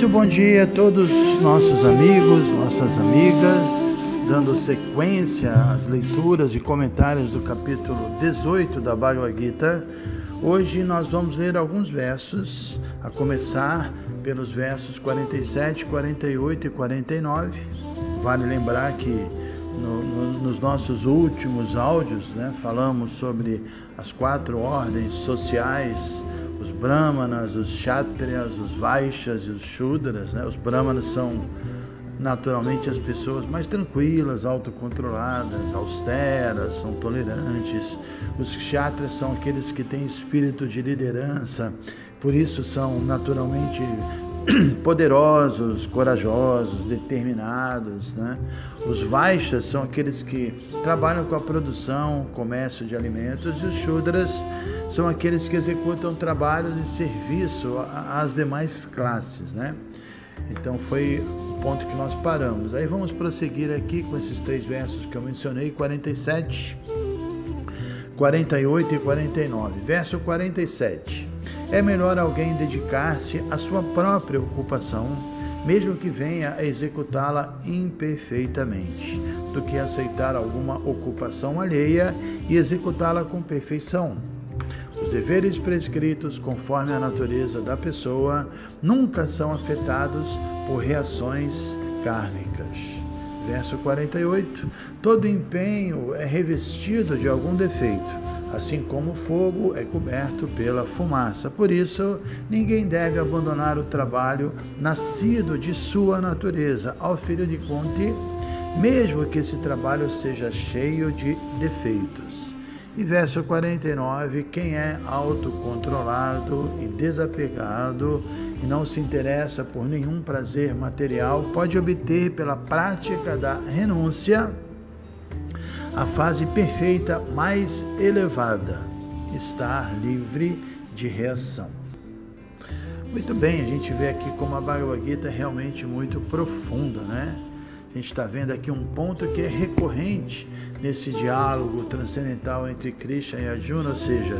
Muito bom dia a todos nossos amigos, nossas amigas, dando sequência às leituras e comentários do capítulo 18 da Bhagavad Gita. Hoje nós vamos ler alguns versos, a começar pelos versos 47, 48 e 49. Vale lembrar que no, no, nos nossos últimos áudios né, falamos sobre as quatro ordens sociais os brahmanas, os kshatriyas, os vaixas e os shudras. Né? Os brahmanas são naturalmente as pessoas mais tranquilas, autocontroladas, austeras, são tolerantes. Os kshatriyas são aqueles que têm espírito de liderança, por isso são naturalmente poderosos, corajosos, determinados. Né? Os Vaixas são aqueles que trabalham com a produção, comércio de alimentos, e os Shudras são aqueles que executam trabalhos de serviço às demais classes. Né? Então foi o ponto que nós paramos. Aí vamos prosseguir aqui com esses três versos que eu mencionei, 47, 48 e 49. Verso 47. É melhor alguém dedicar-se à sua própria ocupação, mesmo que venha a executá-la imperfeitamente, do que aceitar alguma ocupação alheia e executá-la com perfeição. Deveres prescritos conforme a natureza da pessoa nunca são afetados por reações kármicas. Verso 48: Todo empenho é revestido de algum defeito assim como o fogo é coberto pela fumaça. Por isso, ninguém deve abandonar o trabalho nascido de sua natureza ao filho de Conte, mesmo que esse trabalho seja cheio de defeitos. E verso 49: quem é autocontrolado e desapegado e não se interessa por nenhum prazer material pode obter pela prática da renúncia a fase perfeita mais elevada, estar livre de reação. Muito bem, a gente vê aqui como a Bhagavad Gita é realmente muito profunda, né? A gente está vendo aqui um ponto que é recorrente nesse diálogo transcendental entre Krishna e Arjuna, ou seja,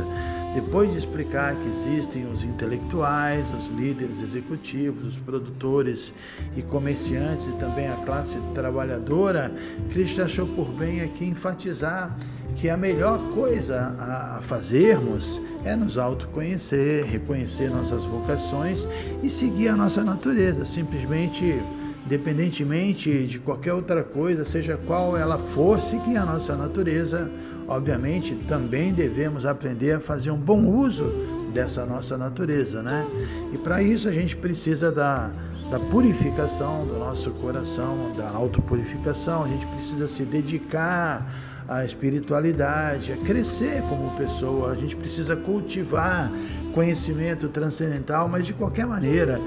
depois de explicar que existem os intelectuais, os líderes executivos, os produtores e comerciantes e também a classe trabalhadora, Cristo achou por bem aqui enfatizar que a melhor coisa a fazermos é nos autoconhecer, reconhecer nossas vocações e seguir a nossa natureza, simplesmente independentemente de qualquer outra coisa, seja qual ela for, seguir a nossa natureza obviamente, também devemos aprender a fazer um bom uso dessa nossa natureza, né? E para isso a gente precisa da, da purificação do nosso coração, da autopurificação, a gente precisa se dedicar à espiritualidade, a crescer como pessoa, a gente precisa cultivar conhecimento transcendental, mas de qualquer maneira,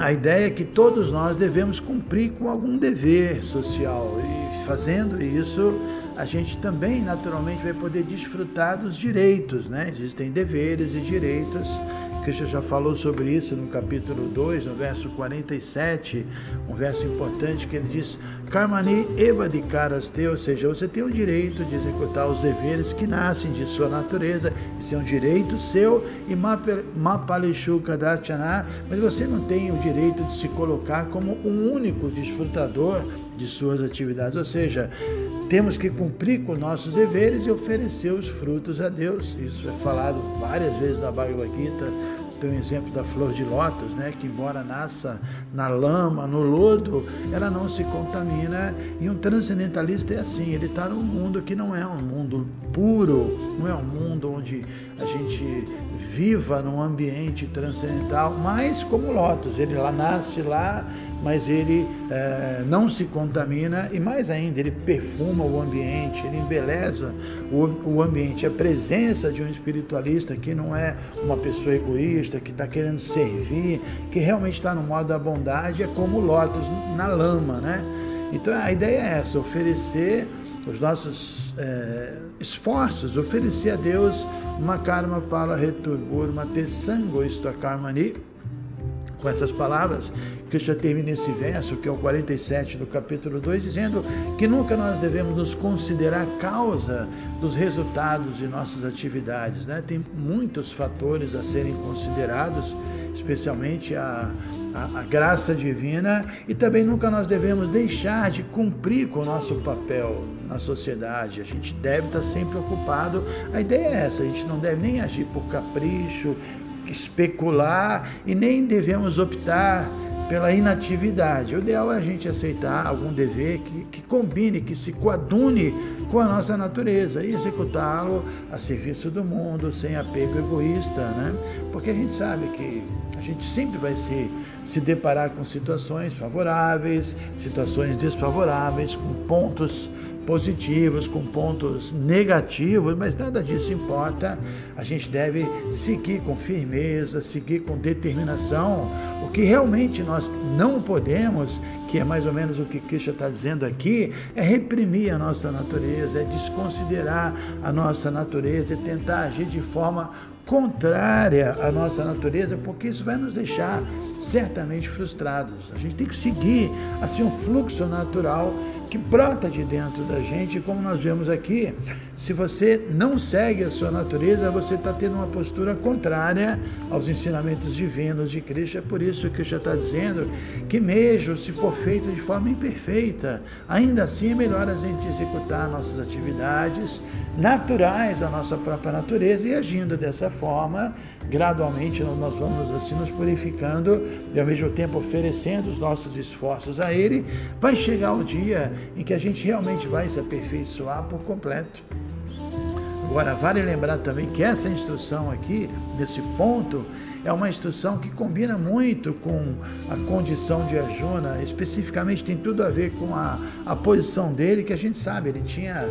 a ideia é que todos nós devemos cumprir com algum dever social e fazendo isso a gente também naturalmente vai poder desfrutar dos direitos, né? Existem deveres e direitos. Cristo já falou sobre isso no capítulo 2, no verso 47, um verso importante que ele diz: Karmani evadikaraste, ou seja, você tem o direito de executar os deveres que nascem de sua natureza, isso é um direito seu, e mapalishu kadachana, mas você não tem o direito de se colocar como um único desfrutador de suas atividades, ou seja, temos que cumprir com nossos deveres e oferecer os frutos a Deus. Isso é falado várias vezes na Bhagavad Gita. Tem um exemplo da flor de lótus, né, que embora nasça na lama, no lodo, ela não se contamina. E um transcendentalista é assim, ele está num mundo que não é um mundo puro, não é um mundo onde a gente viva num ambiente transcendental, mas como lótus, ele lá nasce lá, mas ele é, não se contamina e mais ainda, ele perfuma o ambiente, ele embeleza o, o ambiente. A presença de um espiritualista que não é uma pessoa egoísta, que está querendo servir, que realmente está no modo da bondade, é como o lótus na lama, né? Então a ideia é essa, oferecer os nossos é, esforços, oferecer a Deus uma karma para returbur, uma tessango isto a karmani, com essas palavras, Krishna termina esse verso, que é o 47 do capítulo 2, dizendo que nunca nós devemos nos considerar causa dos resultados de nossas atividades. Né? Tem muitos fatores a serem considerados, especialmente a, a, a, graça divina, e também nunca nós devemos deixar de cumprir com o nosso papel na sociedade. A gente deve estar sempre ocupado. A ideia é essa: a gente não deve nem agir por capricho, especular e nem devemos optar pela inatividade. O ideal é a gente aceitar algum dever que, que combine, que se coadune com a nossa natureza e executá-lo a serviço do mundo, sem apego egoísta, né? Porque a gente sabe que a gente sempre vai se, se deparar com situações favoráveis, situações desfavoráveis, com pontos positivos, com pontos negativos, mas nada disso importa. A gente deve seguir com firmeza, seguir com determinação. O que realmente nós não podemos, que é mais ou menos o que Krishna está dizendo aqui, é reprimir a nossa natureza, é desconsiderar a nossa natureza, é tentar agir de forma contrária à nossa natureza, porque isso vai nos deixar certamente frustrados. A gente tem que seguir assim um fluxo natural que brota de dentro da gente, como nós vemos aqui, se você não segue a sua natureza, você está tendo uma postura contrária aos ensinamentos divinos de Cristo. É por isso que já está dizendo que mesmo se for feito de forma imperfeita, ainda assim é melhor a gente executar nossas atividades naturais à nossa própria natureza e agindo dessa forma, gradualmente nós vamos assim nos purificando e ao mesmo tempo oferecendo os nossos esforços a Ele, vai chegar o dia em que a gente realmente vai se aperfeiçoar por completo. Agora, vale lembrar também que essa instrução aqui, nesse ponto, é uma instrução que combina muito com a condição de Arjuna, especificamente tem tudo a ver com a, a posição dele, que a gente sabe, ele tinha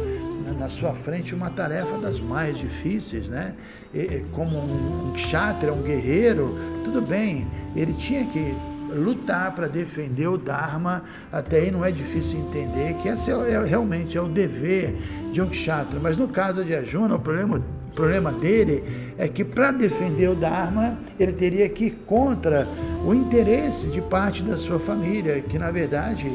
na sua frente uma tarefa das mais difíceis, né? E, como um, um um guerreiro, tudo bem, ele tinha que lutar para defender o Dharma, até aí não é difícil entender que esse é, é realmente é o dever de um kshatriya. Mas no caso de Arjuna, o problema, o problema dele é que para defender o Dharma, ele teria que ir contra o interesse de parte da sua família, que na verdade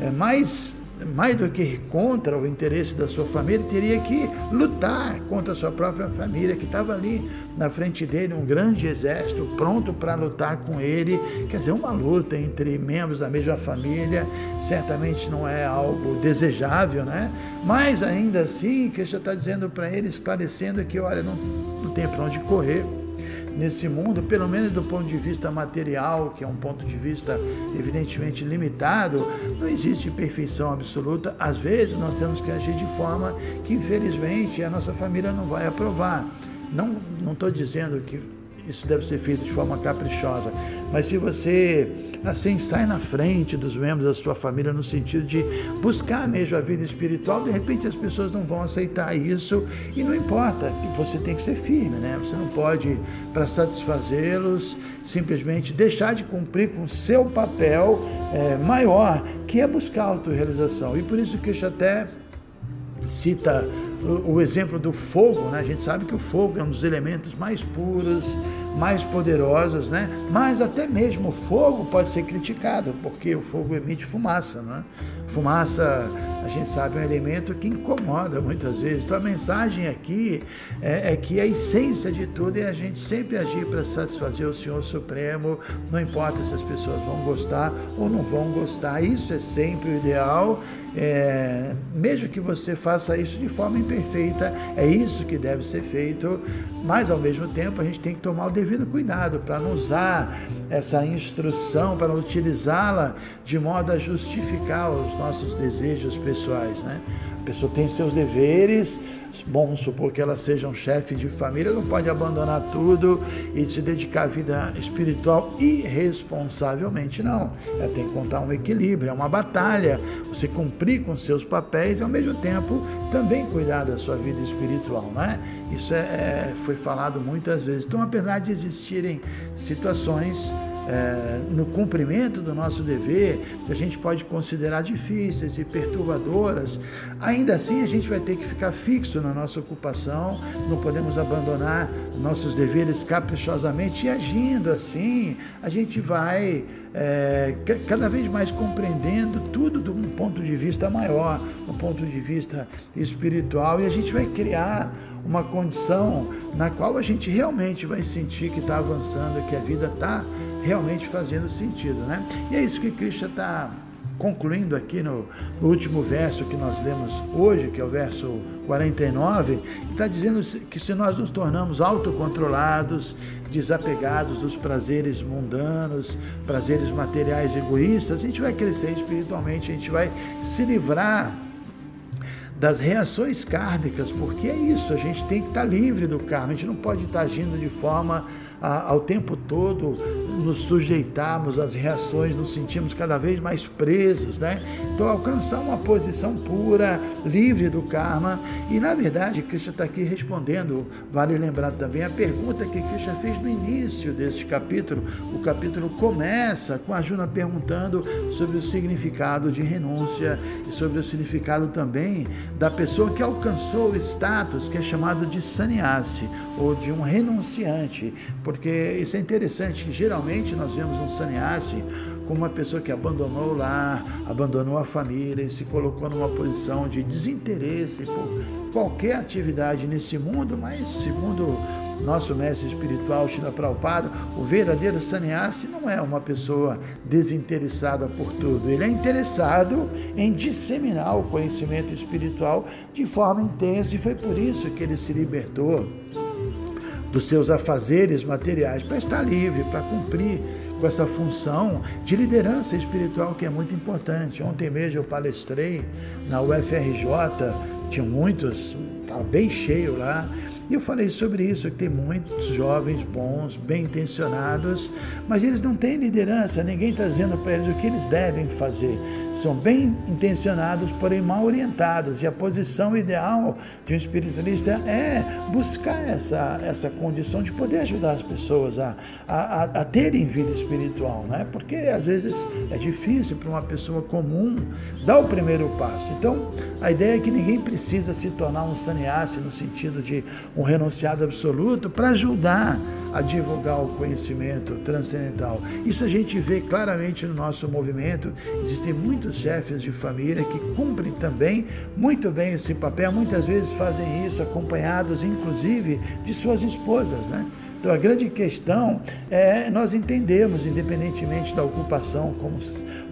é mais mais do que contra o interesse da sua família, teria que lutar contra a sua própria família, que estava ali na frente dele, um grande exército pronto para lutar com ele. Quer dizer, uma luta entre membros da mesma família certamente não é algo desejável, né? Mas ainda assim, já está dizendo para ele, esclarecendo que, olha, não, não tem para onde correr nesse mundo, pelo menos do ponto de vista material, que é um ponto de vista evidentemente limitado, não existe perfeição absoluta. Às vezes nós temos que agir de forma que infelizmente a nossa família não vai aprovar. Não estou dizendo que isso deve ser feito de forma caprichosa, mas se você assim sai na frente dos membros da sua família no sentido de buscar mesmo a vida espiritual, de repente as pessoas não vão aceitar isso e não importa, você tem que ser firme, né? Você não pode, para satisfazê-los, simplesmente deixar de cumprir com seu papel é, maior, que é buscar a autorrealização. E por isso que eu até cita o, o, exemplo do fogo, né? A gente sabe que o fogo é um dos elementos mais puros, mais poderosos, né? Mas até mesmo o fogo pode ser criticado, porque o fogo emite fumaça, né? Fumaça, a gente sabe, é um elemento que incomoda muitas vezes. Então a mensagem aqui é, é que a essência de tudo é a gente sempre agir para satisfazer o Senhor Supremo, não importa se as pessoas vão gostar ou não vão gostar. Isso é sempre o ideal. É, mesmo que você faça isso de forma imperfeita, é isso que deve ser feito, mas ao mesmo tempo a gente tem que tomar o devido cuidado para não usar essa instrução, para não utilizá-la de modo a justificar os nossos desejos pessoais, né? A pessoa tem seus deveres, vamos supor que ela seja um chefe de família, não pode abandonar tudo e se dedicar à vida espiritual irresponsavelmente, não. Ela tem que contar um equilíbrio, é uma batalha. Você cumprir com seus papéis e ao mesmo tempo também cuidar da sua vida espiritual, né? Isso é, é foi falado muitas vezes. Então, apesar de existirem situações é, no cumprimento do nosso dever, que a gente pode considerar difíceis e perturbadoras, ainda assim a gente vai ter que ficar fixo na nossa ocupação, não podemos abandonar nossos deveres caprichosamente. E agindo assim, a gente vai é, cada vez mais compreendendo tudo de um ponto de vista maior, um ponto de vista espiritual, e a gente vai criar uma condição na qual a gente realmente vai sentir que está avançando, que a vida está realmente fazendo sentido, né? E é isso que Cristo está concluindo aqui no, no, último verso que nós lemos hoje, que é o verso 49, está dizendo que se nós nos tornamos autocontrolados, desapegados dos prazeres mundanos, prazeres materiais egoístas, a gente vai crescer espiritualmente, a gente vai se livrar das reações kármicas, porque é isso, a gente tem que estar livre do karma, a gente não pode estar agindo de forma a, ao tempo todo nos sujeitarmos às reações, nos sentimos cada vez mais presos, né? Então, alcançar uma posição pura, livre do karma. E, na verdade, Krishna está aqui respondendo, vale lembrar também, a pergunta que Krishna fez no início deste capítulo. O capítulo começa com a Juna perguntando sobre o significado de renúncia e sobre o significado também da pessoa que alcançou o status que é chamado de sannyasi, ou de um renunciante, porque isso é interessante, geralmente nós vemos um sannyasi como uma pessoa que abandonou o lar, abandonou a família e se colocou numa posição de desinteresse por qualquer atividade nesse mundo, mas segundo nosso mestre espiritual Shila Prabhupada, o verdadeiro sannyasi não é uma pessoa desinteressada por tudo, ele é interessado em disseminar o conhecimento espiritual de forma intensa e foi por isso que ele se libertou dos seus afazeres materiais para estar livre, para cumprir com essa função de liderança espiritual que é muito importante. Ontem mesmo eu palestrei na UFRJ, tinha muitos, estava bem cheio lá, e eu falei sobre isso, que tem muitos jovens bons, bem intencionados, mas eles não têm liderança, ninguém está dizendo para eles o que eles devem fazer. São bem intencionados, porém mal orientados. E a posição ideal de um espiritualista é buscar essa, essa condição de poder ajudar as pessoas a, a, a terem vida espiritual, né? porque às vezes é difícil para uma pessoa comum dar o primeiro passo. Então, a ideia é que ninguém precisa se tornar um sannyasi no sentido de um renunciado absoluto para ajudar a divulgar o conhecimento transcendental. Isso a gente vê claramente no nosso movimento. Existem muitos chefes de família que cumprem também muito bem esse papel, muitas vezes fazem isso acompanhados, inclusive, de suas esposas, né? Então a grande questão é nós entendemos, independentemente da ocupação como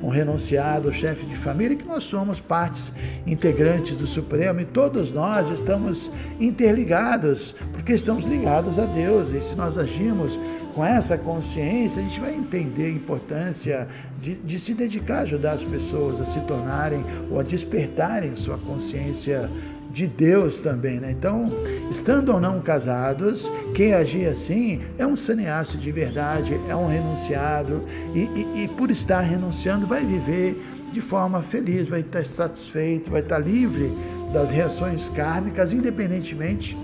um renunciado, chefe de família, que nós somos partes integrantes do Supremo e todos nós estamos interligados, porque estamos ligados a Deus. E se nós agimos com essa consciência, a gente vai entender a importância de, de, se dedicar a ajudar as pessoas a se tornarem ou a despertarem sua consciência de Deus também, né? Então, estando ou não casados, quem agir assim é um sannyasi de verdade, é um renunciado e, e, e por estar renunciando vai viver de forma feliz, vai estar satisfeito, vai estar livre das reações kármicas, independentemente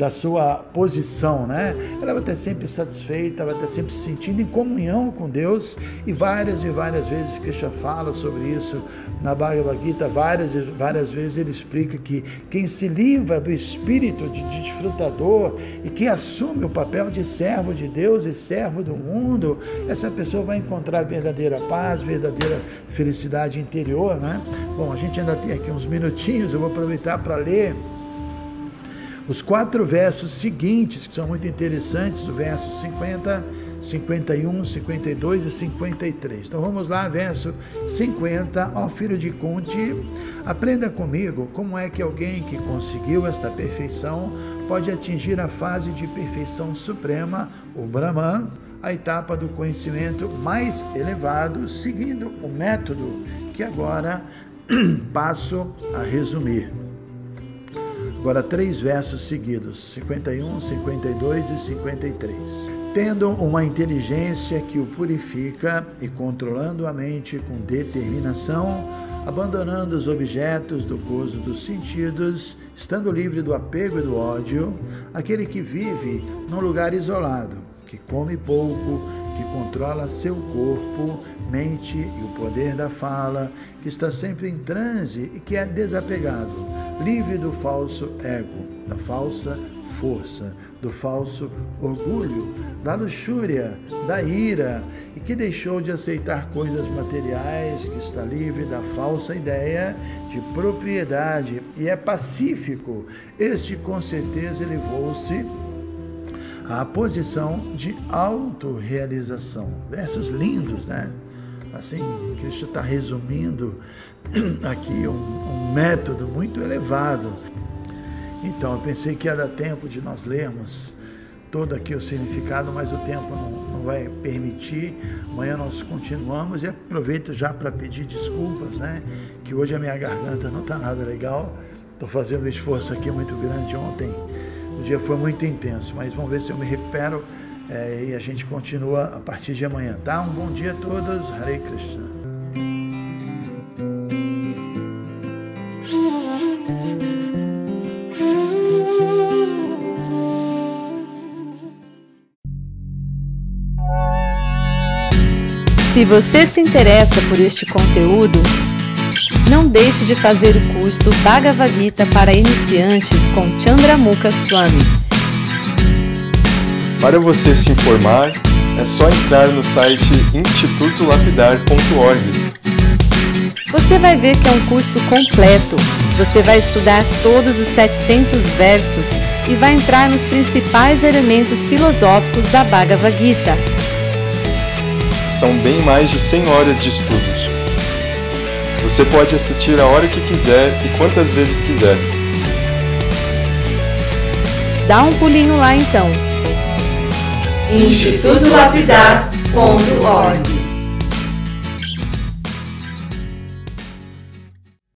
da sua posição, né? Ela vai estar sempre satisfeita, vai estar sempre se sentindo em comunhão com Deus e várias e várias vezes Krishna fala sobre isso na Bhagavad Gita, várias e várias vezes ele explica que quem se livra do espírito de desfrutador e que assume o papel de servo de Deus e servo do mundo, essa pessoa vai encontrar verdadeira paz, verdadeira felicidade interior, né? Bom, a gente ainda tem aqui uns minutinhos, eu vou aproveitar para ler os quatro versos seguintes, que são muito interessantes, o verso 50, 51, 52 e 53. Então vamos lá, verso 50. Ó filho de Conte, aprenda comigo como é que alguém que conseguiu esta perfeição pode atingir a fase de perfeição suprema, o Brahman, a etapa do conhecimento mais elevado, seguindo o método que agora passo a resumir. Agora, três versos seguidos: 51, 52 e 53. Tendo uma inteligência que o purifica e controlando a mente com determinação, abandonando os objetos do gozo dos sentidos, estando livre do apego e do ódio, aquele que vive num lugar isolado, que come pouco, que controla seu corpo, mente e o poder da fala, que está sempre em transe e que é desapegado, livre do falso ego, da falsa força, do falso orgulho, da luxúria, da ira, e que deixou de aceitar coisas materiais, que está livre da falsa ideia de propriedade e é pacífico. Este com certeza elevou-se à posição de autorrealização. Versos lindos, né? Assim, Cristo está resumindo aqui um, um método muito elevado então, eu pensei que dar tempo de nós lermos todo aqui o significado, mas o tempo não, não vai permitir. Amanhã nós continuamos e aproveito já para pedir desculpas, né? Que hoje a minha garganta não está nada legal. Estou fazendo um esforço aqui muito grande ontem. O dia foi muito intenso, mas vamos ver se eu me recupero é, e a gente continua a partir de amanhã, tá? Um bom dia a todos. Hare Krishna. Se você se interessa por este conteúdo, não deixe de fazer o curso Bhagavad Gita para iniciantes com Chandramukha Swami. Para você se informar, é só entrar no site institutolapidar.org. Você vai ver que é um curso completo. Você vai estudar todos os 700 versos e vai entrar nos principais elementos filosóficos da Bhagavad Gita são bem mais de 100 horas de estudos. Você pode assistir a hora que quiser e quantas vezes quiser. Dá um pulinho lá então. institutolapidar.org